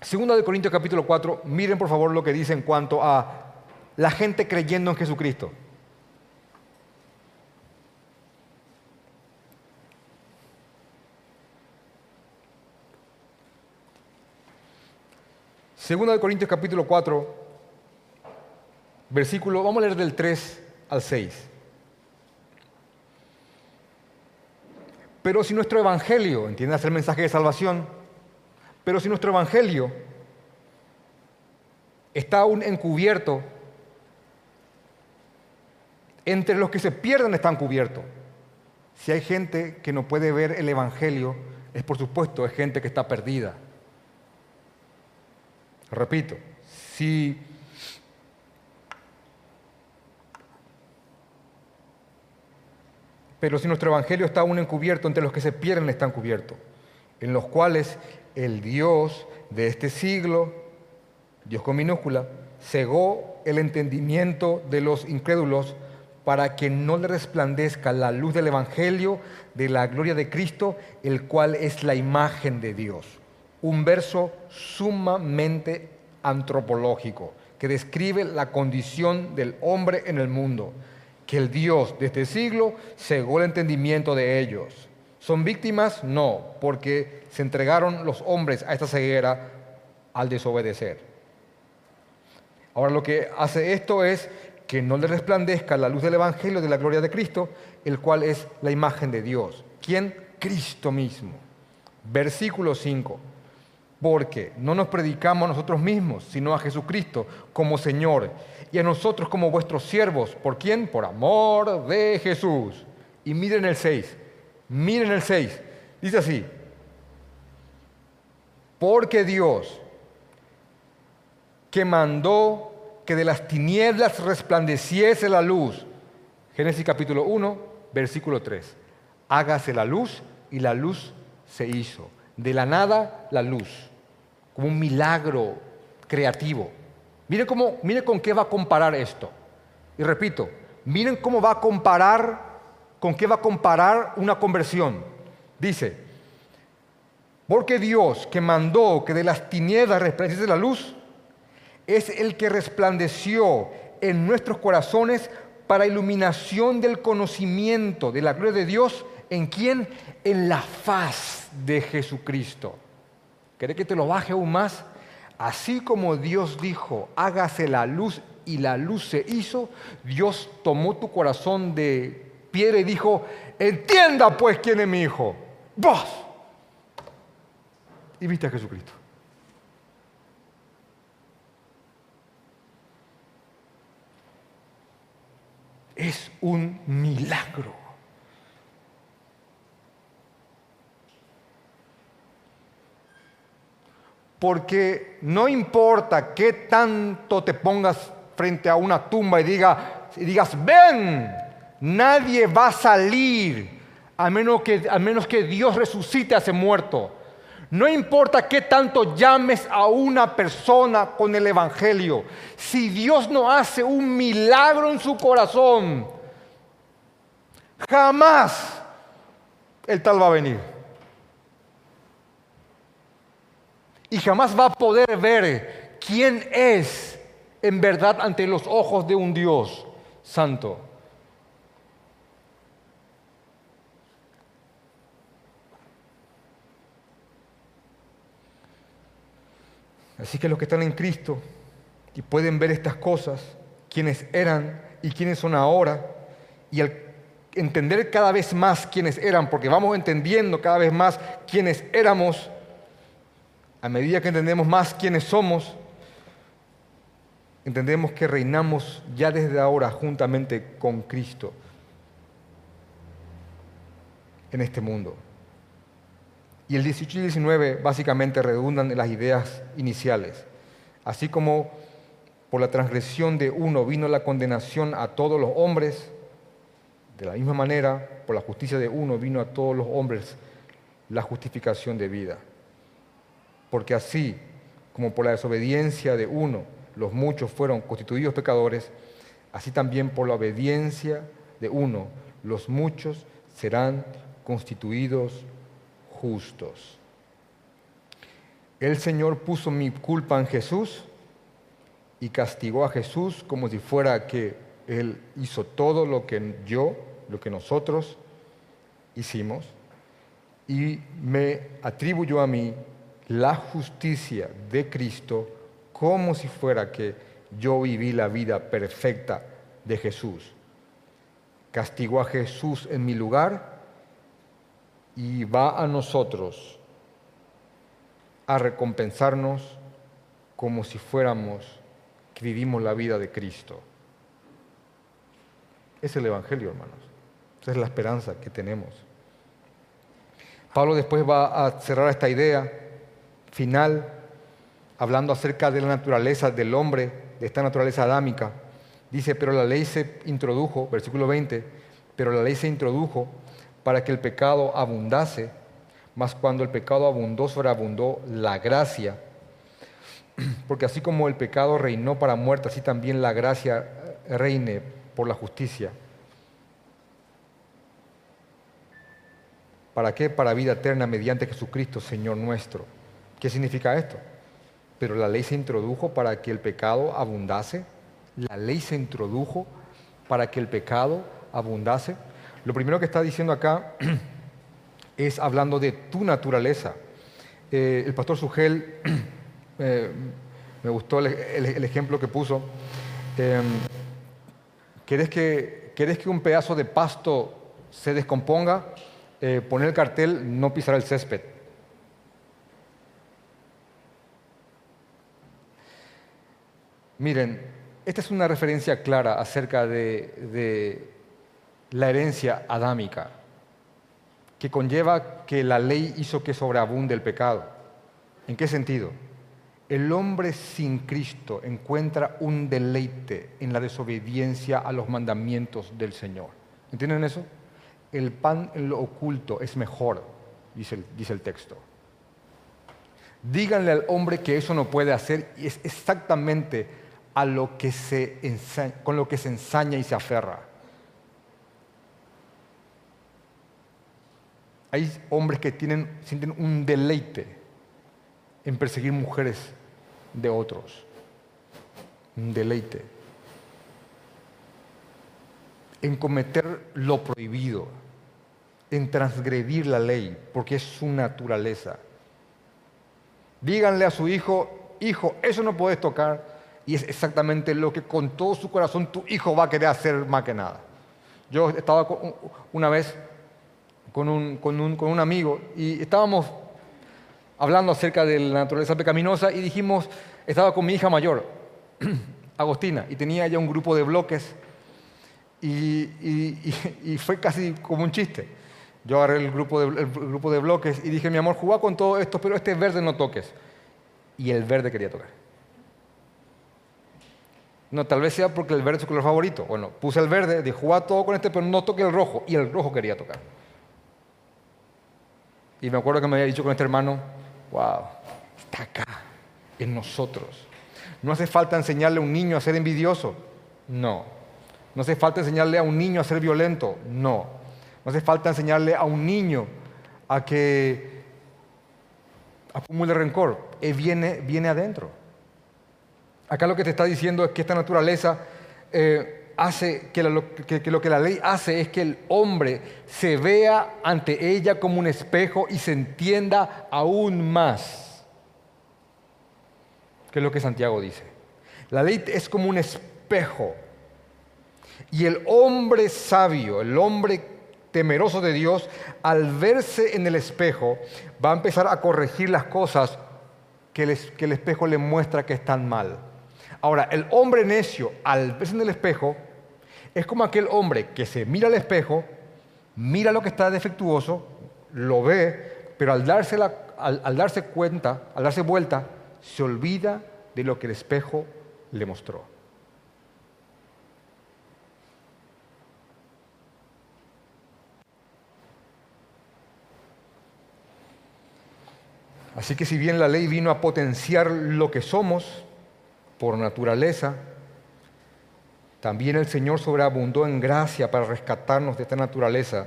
Segunda de Corintios capítulo 4, miren por favor lo que dice en cuanto a la gente creyendo en Jesucristo. Segunda de Corintios capítulo 4, versículo, vamos a leer del 3 al 6. Pero si nuestro evangelio, entiendas el mensaje de salvación, pero si nuestro evangelio está aún encubierto, entre los que se pierden están cubiertos. Si hay gente que no puede ver el evangelio, es por supuesto, es gente que está perdida. Repito, si Pero si nuestro evangelio está aún encubierto, entre los que se pierden están cubiertos, en los cuales el Dios de este siglo, Dios con minúscula, cegó el entendimiento de los incrédulos para que no le resplandezca la luz del evangelio de la gloria de Cristo, el cual es la imagen de Dios. Un verso sumamente antropológico que describe la condición del hombre en el mundo que el Dios de este siglo cegó el entendimiento de ellos. ¿Son víctimas? No, porque se entregaron los hombres a esta ceguera al desobedecer. Ahora lo que hace esto es que no le resplandezca la luz del Evangelio de la gloria de Cristo, el cual es la imagen de Dios. ¿Quién? Cristo mismo. Versículo 5 porque no nos predicamos a nosotros mismos, sino a Jesucristo como Señor, y a nosotros como vuestros siervos. ¿Por quién? Por amor de Jesús. Y miren el 6, miren el 6, dice así, porque Dios, que mandó que de las tinieblas resplandeciese la luz, Génesis capítulo 1, versículo 3, hágase la luz y la luz se hizo. De la nada, la luz un milagro creativo. Miren, cómo, miren con qué va a comparar esto. Y repito, miren cómo va a comparar, con qué va a comparar una conversión. Dice, porque Dios que mandó que de las tinieblas resplandeciese la luz, es el que resplandeció en nuestros corazones para iluminación del conocimiento de la gloria de Dios, ¿en quién? En la faz de Jesucristo. ¿Querés que te lo baje aún más? Así como Dios dijo, hágase la luz y la luz se hizo, Dios tomó tu corazón de piedra y dijo, entienda pues quién es mi hijo, vos. Y viste a Jesucristo. Es un milagro. Porque no importa qué tanto te pongas frente a una tumba y, diga, y digas, ven, nadie va a salir menos, que, a menos que Dios resucite a ese muerto. No importa qué tanto llames a una persona con el Evangelio, si Dios no hace un milagro en su corazón, jamás el tal va a venir. Y jamás va a poder ver quién es en verdad ante los ojos de un Dios santo. Así que los que están en Cristo y pueden ver estas cosas, quienes eran y quienes son ahora, Y al entender cada vez más quiénes eran, porque vamos entendiendo cada vez más quiénes éramos, a medida que entendemos más quiénes somos, entendemos que reinamos ya desde ahora juntamente con Cristo en este mundo. Y el 18 y 19 básicamente redundan en las ideas iniciales. Así como por la transgresión de uno vino la condenación a todos los hombres, de la misma manera, por la justicia de uno vino a todos los hombres la justificación de vida. Porque así como por la desobediencia de uno los muchos fueron constituidos pecadores, así también por la obediencia de uno los muchos serán constituidos justos. El Señor puso mi culpa en Jesús y castigó a Jesús como si fuera que Él hizo todo lo que yo, lo que nosotros hicimos, y me atribuyó a mí la justicia de Cristo como si fuera que yo viví la vida perfecta de Jesús. Castigó a Jesús en mi lugar y va a nosotros a recompensarnos como si fuéramos que vivimos la vida de Cristo. Es el Evangelio, hermanos. Esa es la esperanza que tenemos. Pablo después va a cerrar esta idea final hablando acerca de la naturaleza del hombre, de esta naturaleza adámica. Dice, pero la ley se introdujo, versículo 20, pero la ley se introdujo para que el pecado abundase, mas cuando el pecado abundó, sobreabundó la gracia. Porque así como el pecado reinó para muerte, así también la gracia reine por la justicia. ¿Para qué? Para vida eterna mediante Jesucristo, Señor nuestro. ¿Qué significa esto? Pero la ley se introdujo para que el pecado abundase. La ley se introdujo para que el pecado abundase. Lo primero que está diciendo acá es hablando de tu naturaleza. Eh, el pastor Sugel, eh, me gustó el, ejemplo que puso. Eh, ¿querés, que, que un pedazo de pasto se descomponga? poner el cartel, no pisar el césped. Miren, esta es una referencia clara acerca de la herencia adámica, que conlleva que la ley hizo que sobreabunde el pecado. ¿En qué sentido? El hombre sin Cristo encuentra un deleite en la desobediencia a los mandamientos del Señor. ¿Entienden eso? El pan en lo oculto es mejor, dice el, dice el texto. Díganle al hombre que eso no puede hacer y es exactamente a lo que se con lo que se ensaña y se aferra. Hay hombres que tienen, sienten un deleite en perseguir mujeres de otros. Un deleite. En cometer lo prohibido. En transgredir la ley, porque es su naturaleza. Díganle a su hijo, hijo, eso no puedes tocar. Y es exactamente lo que con todo su corazón tu hijo va a querer hacer más que nada. Yo estaba una vez con un, amigo y estábamos hablando acerca de la naturaleza pecaminosa y dijimos, estaba con mi hija mayor, Agostina, y tenía ya un grupo de bloques y, fue casi como un chiste. Yo agarré el grupo, de, bloques y dije, mi amor, juega con todo esto, pero este verde no toques. Y el verde quería tocar. No, tal vez sea porque el verde es su color favorito. Bueno, puse el verde, dije, todo con este, pero no toque el rojo. Y el rojo quería tocar. Y me acuerdo que me había dicho con este hermano, wow, está acá, en nosotros. No hace falta enseñarle a un niño a ser envidioso, no. No hace falta enseñarle a un niño a ser violento, no. No hace falta enseñarle a un niño a que acumule rencor, eh, viene, viene adentro. Acá lo que te está diciendo es que esta naturaleza eh, hace que lo, que la ley hace es que el hombre se vea ante ella como un espejo y se entienda aún más. Que es lo que Santiago dice. La ley es como un espejo Y el hombre sabio, el hombre temeroso de Dios, al verse en el espejo, va a empezar a corregir las cosas que el, espejo le muestra que están mal. Ahora, el hombre necio, al verse en el espejo, es como aquel hombre que se mira al espejo, mira lo que está defectuoso, lo ve, pero al darse, al darse cuenta, al darse vuelta, se olvida de lo que el espejo le mostró. Así que si bien la ley vino a potenciar lo que somos por naturaleza, también el Señor sobreabundó en gracia para rescatarnos de esta naturaleza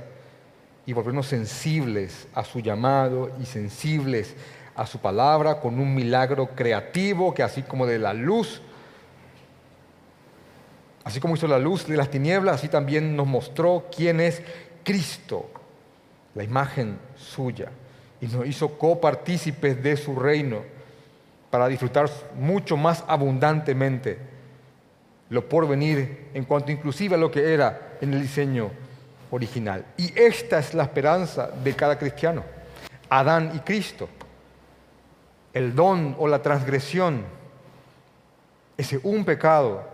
y volvernos sensibles a su llamado y sensibles a su palabra con un milagro creativo que así como de la luz, así como hizo la luz de las tinieblas, así también nos mostró quién es Cristo, la imagen suya y nos hizo copartícipes de su reino para disfrutar mucho más abundantemente lo por venir en cuanto inclusive a lo que era en el diseño original. Y esta es la esperanza de cada cristiano, Adán y Cristo. El don o la transgresión, ese un pecado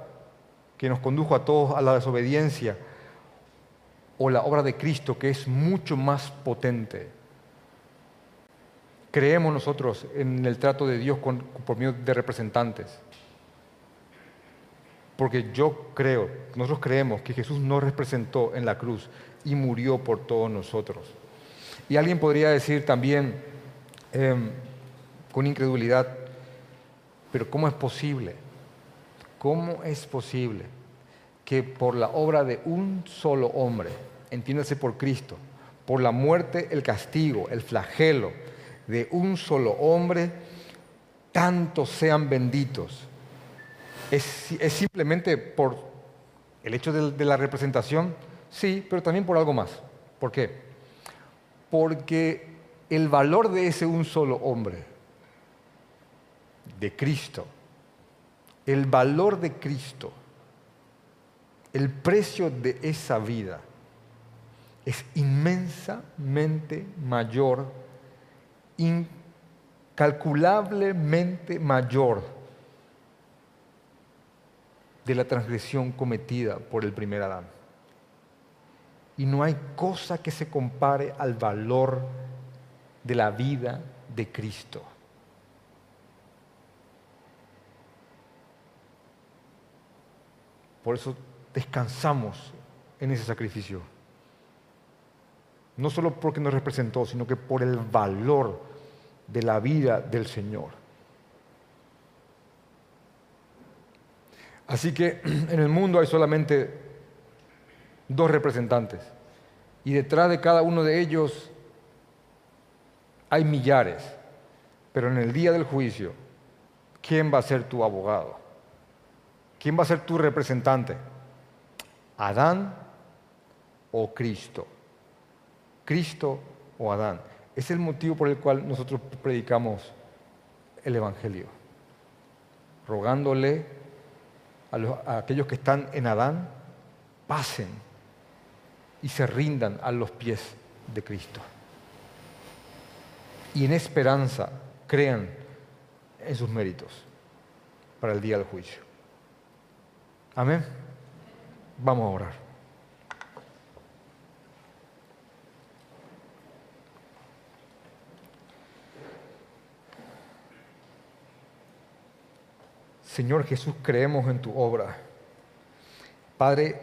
que nos condujo a todos a la desobediencia, o la obra de Cristo que es mucho más potente creemos nosotros en el trato de Dios por medio de representantes. Porque yo creo, nosotros creemos que Jesús nos representó en la cruz y murió por todos nosotros. Y alguien podría decir también em, con incredulidad, pero ¿cómo es posible? ¿Cómo es posible que por la obra de un solo hombre, entiéndase por Cristo, por la muerte, el castigo, el flagelo, de un solo hombre, tantos sean benditos. Es, simplemente por el hecho de, de la representación, sí, pero también por algo más. ¿Por qué? Porque el valor de ese un solo hombre, de Cristo, el valor de Cristo, el precio de esa vida es inmensamente mayor incalculablemente mayor de la transgresión cometida por el primer Adán. Y no hay cosa que se compare al valor de la vida de Cristo. Por eso descansamos en ese sacrificio. No solo porque nos representó, sino que por el valor de la vida del Señor. Así que en el mundo hay solamente dos representantes y detrás de cada uno de ellos hay millares, pero en el día del juicio, ¿quién va a ser tu abogado? ¿Quién va a ser tu representante? ¿Adán o Cristo? Cristo o Adán. Es el motivo por el cual nosotros predicamos el Evangelio, rogándole a, aquellos que están en Adán, pasen y se rindan a los pies de Cristo. Y en esperanza crean en sus méritos para el día del juicio. Amén. Vamos a orar. Señor Jesús, creemos en tu obra. Padre,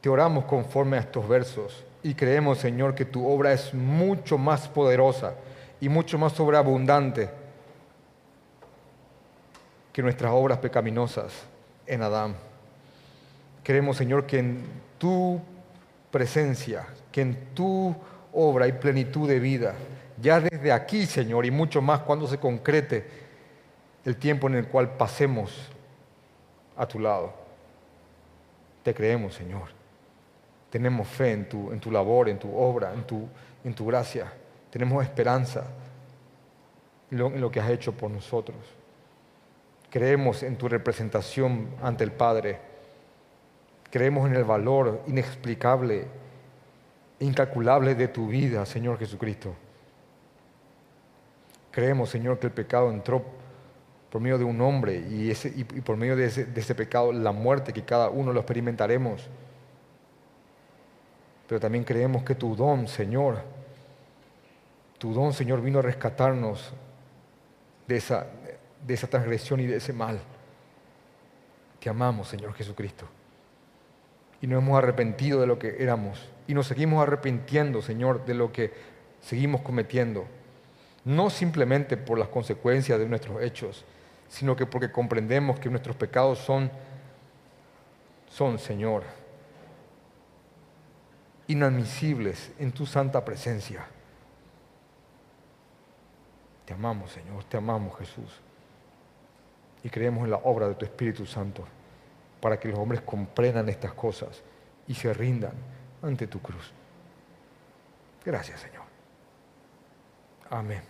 te oramos conforme a estos versos y creemos, Señor, que tu obra es mucho más poderosa y mucho más sobreabundante que nuestras obras pecaminosas en Adán. Creemos, Señor, que en tu presencia, que en tu obra hay plenitud de vida. Ya desde aquí, Señor, y mucho más cuando se concrete el tiempo en el cual pasemos a tu lado. Te creemos, Señor. Tenemos fe en tu, en tu labor, en tu obra, en tu, en tu gracia. Tenemos esperanza en lo, en lo que has hecho por nosotros. Creemos en tu representación ante el Padre Creemos en el valor inexplicable, incalculable de tu vida, Señor Jesucristo. Creemos, Señor, que el pecado entró por medio de un hombre y, ese, y por medio de ese, de ese pecado la muerte que cada uno lo experimentaremos. Pero también creemos que tu don, Señor, tu don, Señor, vino a rescatarnos de esa, de esa transgresión y de ese mal. Te amamos, Señor Jesucristo. Y nos hemos arrepentido de lo que éramos. Y nos seguimos arrepintiendo, Señor, de lo que seguimos cometiendo. No simplemente por las consecuencias de nuestros hechos, sino que porque comprendemos que nuestros pecados son, son, Señor, inadmisibles en tu santa presencia. Te amamos, Señor, te amamos, Jesús. Y creemos en la obra de tu Espíritu Santo para que los hombres comprendan estas cosas y se rindan ante tu cruz. Gracias, Señor. Amén.